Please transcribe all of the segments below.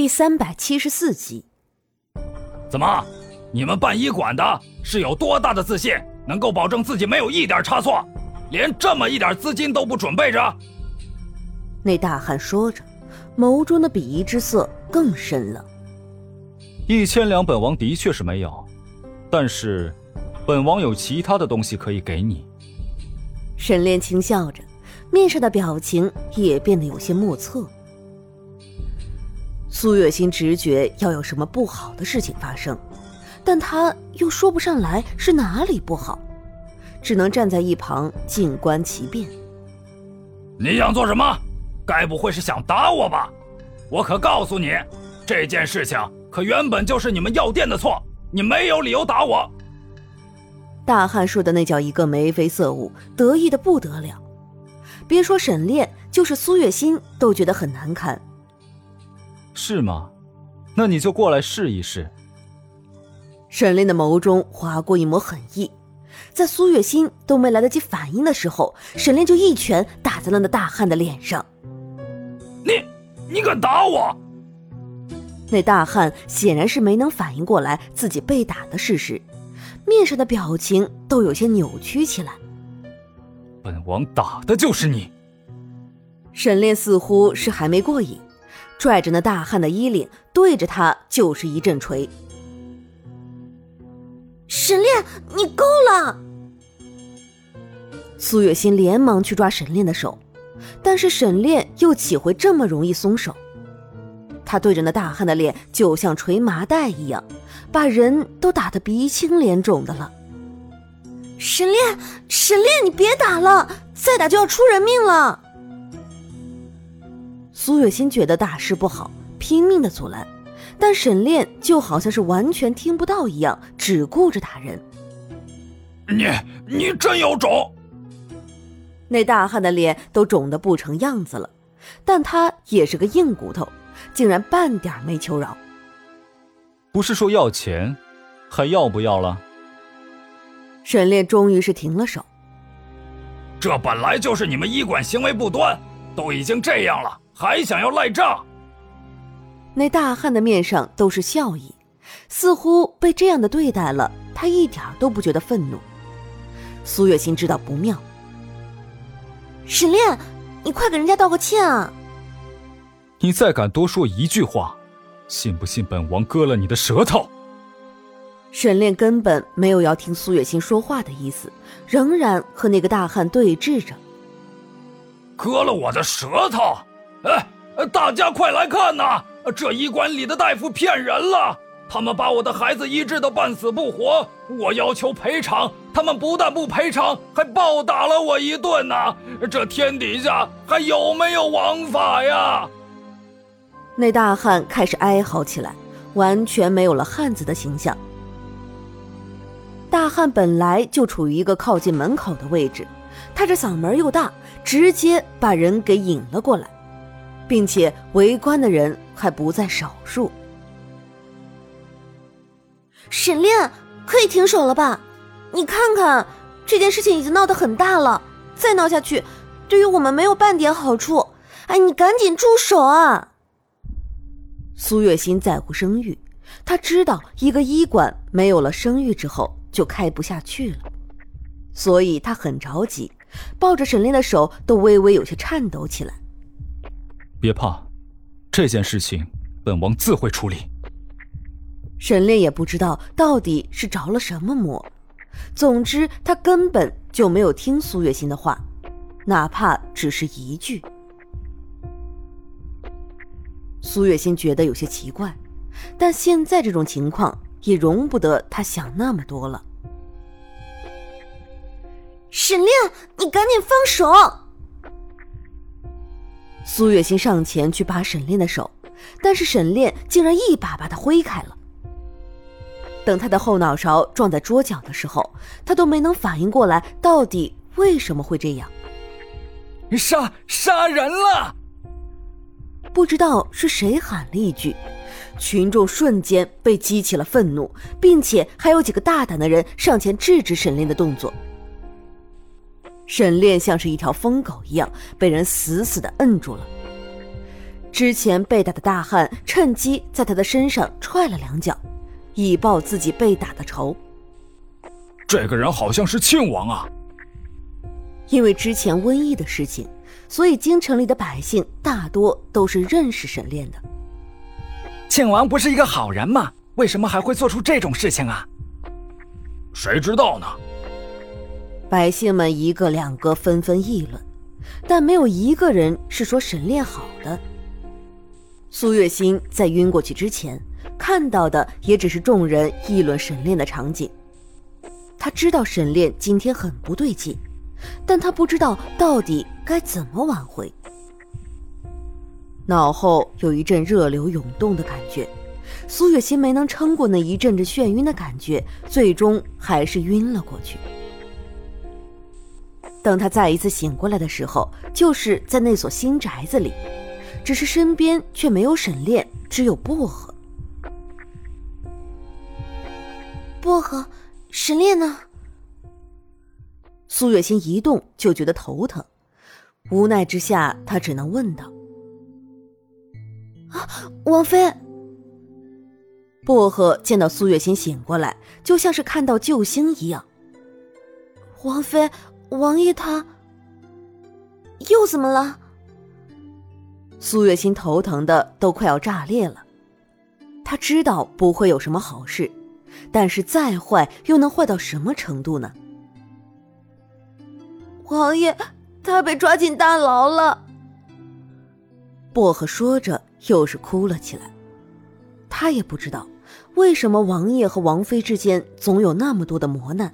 第三百七十四集。怎么，你们办医馆的是有多大的自信，能够保证自己没有一点差错，连这么一点资金都不准备着？那大汉说着，眸中的鄙夷之色更深了。一千两，本王的确是没有，但是，本王有其他的东西可以给你。沈炼轻笑着，面上的表情也变得有些莫测。苏月心直觉要有什么不好的事情发生，但她又说不上来是哪里不好，只能站在一旁静观其变。你想做什么？该不会是想打我吧？我可告诉你，这件事情可原本就是你们药店的错，你没有理由打我。大汉说的那叫一个眉飞色舞，得意的不得了。别说沈炼，就是苏月心都觉得很难堪。是吗？那你就过来试一试。沈炼的眸中划过一抹狠意，在苏月心都没来得及反应的时候，沈炼就一拳打在了那大汉的脸上。你，你敢打我？那大汉显然是没能反应过来自己被打的事实，面上的表情都有些扭曲起来。本王打的就是你。沈炼似乎是还没过瘾。拽着那大汉的衣领，对着他就是一阵锤。沈炼，你够了！苏月心连忙去抓沈炼的手，但是沈炼又岂会这么容易松手？他对着那大汉的脸就像捶麻袋一样，把人都打得鼻青脸肿的了。沈炼，沈炼，你别打了，再打就要出人命了。苏月心觉得大事不好，拼命的阻拦，但沈炼就好像是完全听不到一样，只顾着打人。你你真有种！那大汉的脸都肿得不成样子了，但他也是个硬骨头，竟然半点没求饶。不是说要钱，还要不要了？沈炼终于是停了手。这本来就是你们医馆行为不端，都已经这样了。还想要赖账？那大汉的面上都是笑意，似乎被这样的对待了，他一点都不觉得愤怒。苏月心知道不妙，沈炼，你快给人家道个歉啊！你再敢多说一句话，信不信本王割了你的舌头？沈炼根本没有要听苏月心说话的意思，仍然和那个大汉对峙着。割了我的舌头？哎，大家快来看呐！这医馆里的大夫骗人了，他们把我的孩子医治的半死不活。我要求赔偿，他们不但不赔偿，还暴打了我一顿呐！这天底下还有没有王法呀？那大汉开始哀嚎起来，完全没有了汉子的形象。大汉本来就处于一个靠近门口的位置，他这嗓门又大，直接把人给引了过来。并且围观的人还不在少数。沈炼，可以停手了吧？你看看，这件事情已经闹得很大了，再闹下去，对于我们没有半点好处。哎，你赶紧住手啊！苏月心在乎声誉，他知道一个医馆没有了声誉之后就开不下去了，所以他很着急，抱着沈炼的手都微微有些颤抖起来。别怕，这件事情本王自会处理。沈炼也不知道到底是着了什么魔，总之他根本就没有听苏月心的话，哪怕只是一句。苏月心觉得有些奇怪，但现在这种情况也容不得他想那么多了。沈炼，你赶紧放手！苏月心上前去扒沈炼的手，但是沈炼竟然一把把他挥开了。等他的后脑勺撞在桌角的时候，他都没能反应过来到底为什么会这样。杀杀人了！不知道是谁喊了一句，群众瞬间被激起了愤怒，并且还有几个大胆的人上前制止沈炼的动作。沈炼像是一条疯狗一样被人死死的摁住了，之前被打的大汉趁机在他的身上踹了两脚，以报自己被打的仇。这个人好像是庆王啊！因为之前瘟疫的事情，所以京城里的百姓大多都是认识沈炼的。庆王不是一个好人吗？为什么还会做出这种事情啊？谁知道呢？百姓们一个两个纷纷议论，但没有一个人是说沈炼好的。苏月心在晕过去之前看到的也只是众人议论沈炼的场景。他知道沈炼今天很不对劲，但他不知道到底该怎么挽回。脑后有一阵热流涌动的感觉，苏月心没能撑过那一阵阵眩晕的感觉，最终还是晕了过去。等他再一次醒过来的时候，就是在那所新宅子里，只是身边却没有沈炼，只有薄荷。薄荷，沈炼呢？苏月心一动就觉得头疼，无奈之下，他只能问道：“啊，王妃。”薄荷见到苏月心醒过来，就像是看到救星一样。王妃。王爷他又怎么了？苏月心头疼的都快要炸裂了。他知道不会有什么好事，但是再坏又能坏到什么程度呢？王爷他被抓进大牢了。薄荷说着，又是哭了起来。他也不知道为什么王爷和王妃之间总有那么多的磨难。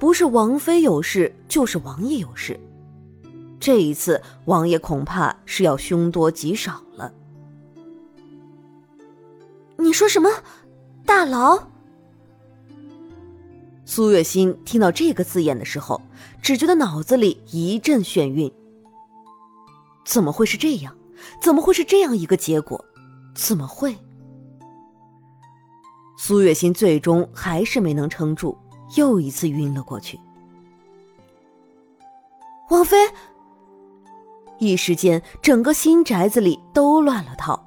不是王妃有事，就是王爷有事。这一次，王爷恐怕是要凶多吉少了。你说什么？大牢？苏月心听到这个字眼的时候，只觉得脑子里一阵眩晕。怎么会是这样？怎么会是这样一个结果？怎么会？苏月心最终还是没能撑住。又一次晕了过去。王妃，一时间，整个新宅子里都乱了套。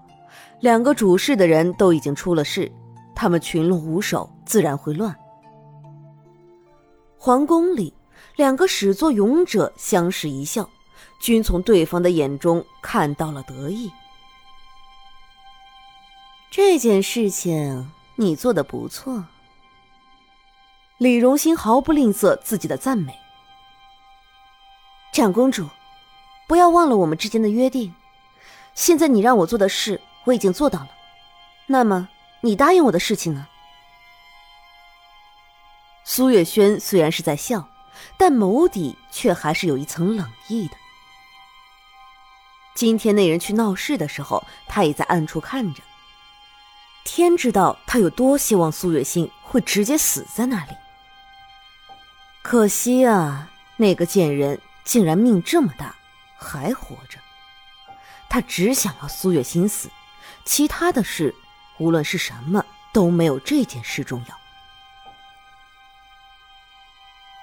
两个主事的人都已经出了事，他们群龙无首，自然会乱。皇宫里，两个始作俑者相视一笑，均从对方的眼中看到了得意。这件事情你做的不错。李荣兴毫不吝啬自己的赞美。长公主，不要忘了我们之间的约定。现在你让我做的事，我已经做到了。那么，你答应我的事情呢？苏月轩虽然是在笑，但眸底却还是有一层冷意的。今天那人去闹事的时候，他也在暗处看着。天知道他有多希望苏月心会直接死在那里。可惜啊，那个贱人竟然命这么大，还活着。他只想要苏月心死，其他的事，无论是什么，都没有这件事重要。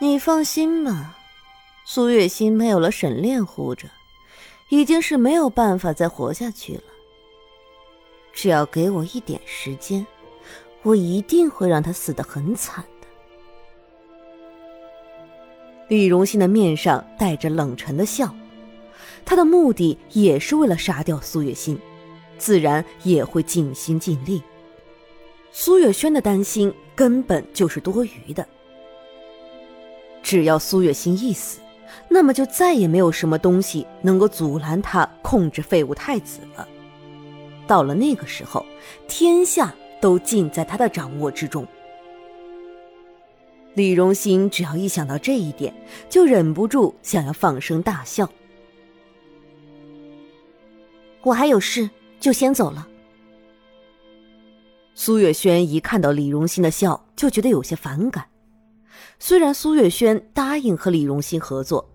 你放心吧，苏月心没有了沈炼护着，已经是没有办法再活下去了。只要给我一点时间，我一定会让他死得很惨。李荣兴的面上带着冷沉的笑，他的目的也是为了杀掉苏月心，自然也会尽心尽力。苏月轩的担心根本就是多余的。只要苏月心一死，那么就再也没有什么东西能够阻拦他控制废物太子了。到了那个时候，天下都尽在他的掌握之中。李荣兴只要一想到这一点，就忍不住想要放声大笑。我还有事，就先走了。苏月轩一看到李荣兴的笑，就觉得有些反感。虽然苏月轩答应和李荣兴合作，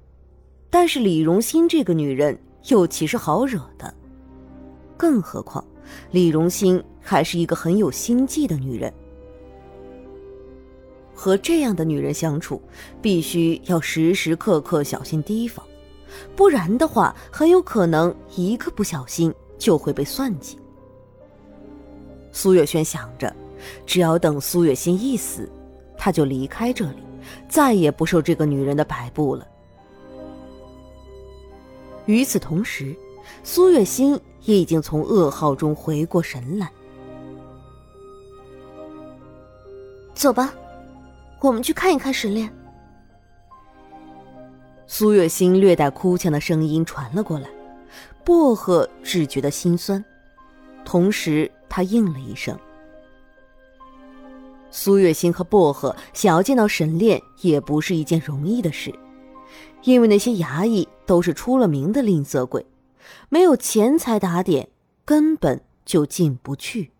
但是李荣兴这个女人又岂是好惹的？更何况，李荣兴还是一个很有心计的女人。和这样的女人相处，必须要时时刻刻小心提防，不然的话，很有可能一个不小心就会被算计。苏月轩想着，只要等苏月心一死，他就离开这里，再也不受这个女人的摆布了。与此同时，苏月心也已经从噩耗中回过神来。走吧，我们去看一看沈炼。苏月心略带哭腔的声音传了过来，薄荷只觉得心酸，同时他应了一声。苏月心和薄荷想要见到沈炼也不是一件容易的事，因为那些衙役都是出了名的吝啬鬼，没有钱财打点，根本就进不去。